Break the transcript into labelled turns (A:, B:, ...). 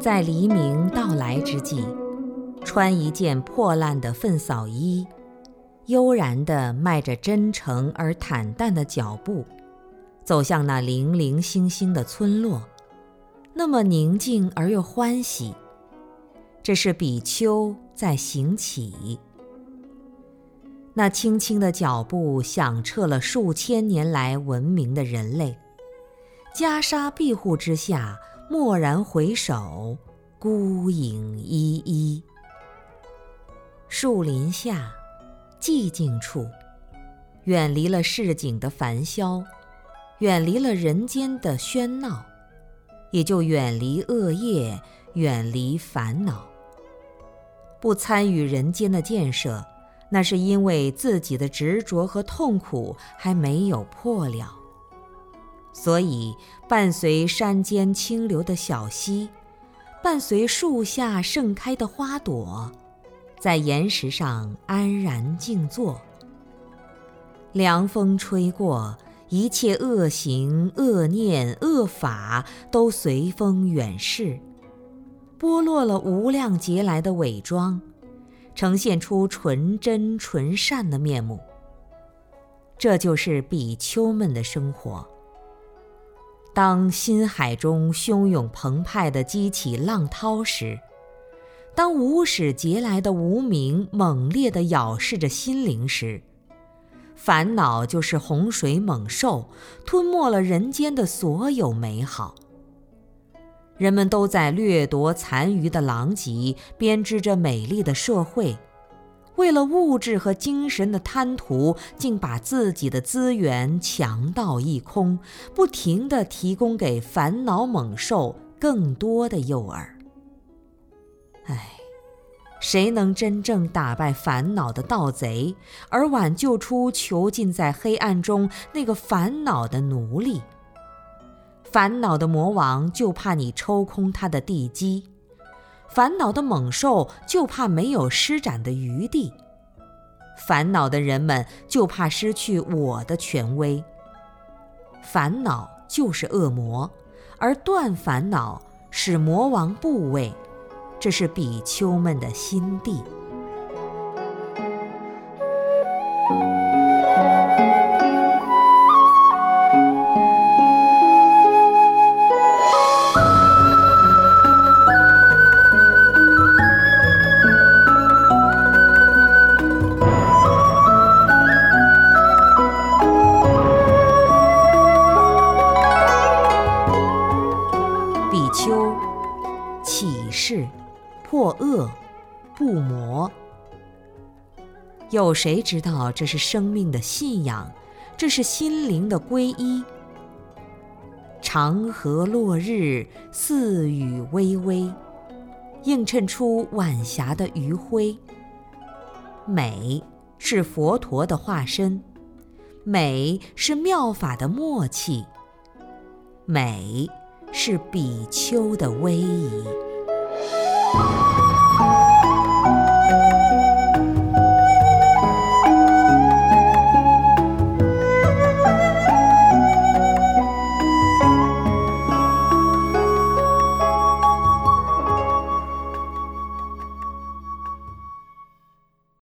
A: 在黎明到来之际，穿一件破烂的粪扫衣，悠然地迈着真诚而坦荡的脚步，走向那零零星星的村落，那么宁静而又欢喜。这是比丘在行乞。那轻轻的脚步响彻了数千年来文明的人类，袈裟庇护之下，蓦然回首，孤影依依。树林下，寂静处，远离了市井的繁嚣，远离了人间的喧闹，也就远离恶业，远离烦恼，不参与人间的建设。那是因为自己的执着和痛苦还没有破了，所以伴随山间清流的小溪，伴随树下盛开的花朵，在岩石上安然静坐。凉风吹过，一切恶行、恶念、恶法都随风远逝，剥落了无量劫来的伪装。呈现出纯真纯善的面目。这就是比丘们的生活。当心海中汹涌澎湃地激起浪涛时，当无始劫来的无明猛烈地咬噬着心灵时，烦恼就是洪水猛兽，吞没了人间的所有美好。人们都在掠夺残余的狼藉，编织着美丽的社会。为了物质和精神的贪图，竟把自己的资源强盗一空，不停地提供给烦恼猛兽更多的诱饵。唉，谁能真正打败烦恼的盗贼，而挽救出囚禁在黑暗中那个烦恼的奴隶？烦恼的魔王就怕你抽空他的地基，烦恼的猛兽就怕没有施展的余地，烦恼的人们就怕失去我的权威。烦恼就是恶魔，而断烦恼使魔王部位，这是比丘们的心地。破恶，不魔。有谁知道这是生命的信仰？这是心灵的皈依。长河落日，似雨微微，映衬出晚霞的余晖。美是佛陀的化身，美是妙法的默契，美是比丘的威仪。you